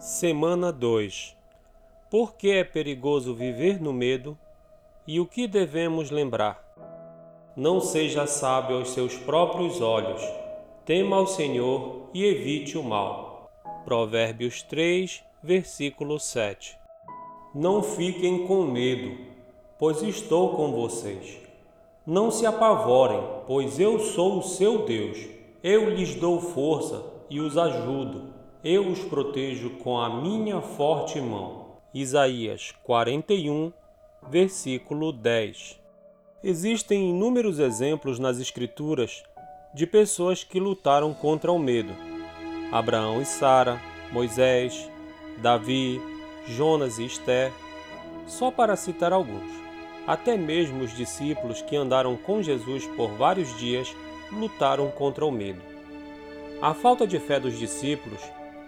Semana 2 Por que é perigoso viver no medo e o que devemos lembrar? Não seja sábio aos seus próprios olhos, tema ao Senhor e evite o mal. Provérbios 3, versículo 7 Não fiquem com medo, pois estou com vocês. Não se apavorem, pois eu sou o seu Deus. Eu lhes dou força e os ajudo eu os protejo com a minha forte mão. Isaías 41, versículo 10. Existem inúmeros exemplos nas Escrituras de pessoas que lutaram contra o medo. Abraão e Sara, Moisés, Davi, Jonas e Esther, só para citar alguns. Até mesmo os discípulos que andaram com Jesus por vários dias lutaram contra o medo. A falta de fé dos discípulos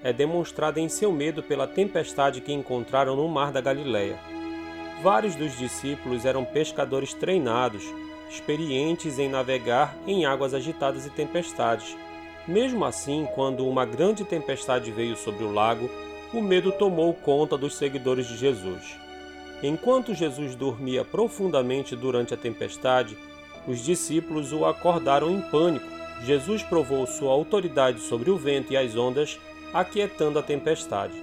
é demonstrada em seu medo pela tempestade que encontraram no mar da Galileia. Vários dos discípulos eram pescadores treinados, experientes em navegar em águas agitadas e tempestades. Mesmo assim, quando uma grande tempestade veio sobre o lago, o medo tomou conta dos seguidores de Jesus. Enquanto Jesus dormia profundamente durante a tempestade, os discípulos o acordaram em pânico. Jesus provou sua autoridade sobre o vento e as ondas aquietando a tempestade.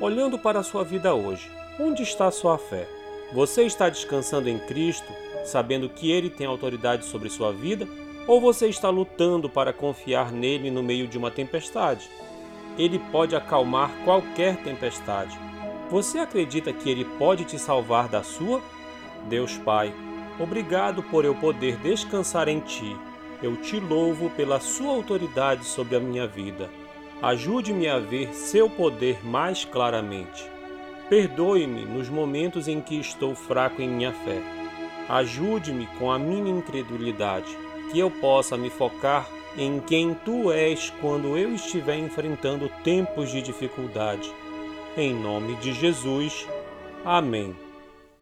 Olhando para a sua vida hoje, onde está sua fé? Você está descansando em Cristo, sabendo que Ele tem autoridade sobre sua vida? Ou você está lutando para confiar nele no meio de uma tempestade? Ele pode acalmar qualquer tempestade. Você acredita que Ele pode te salvar da sua? Deus Pai, obrigado por eu poder descansar em Ti. Eu te louvo pela Sua autoridade sobre a minha vida. Ajude-me a ver seu poder mais claramente. Perdoe-me nos momentos em que estou fraco em minha fé. Ajude-me com a minha incredulidade, que eu possa me focar em quem tu és quando eu estiver enfrentando tempos de dificuldade. Em nome de Jesus. Amém.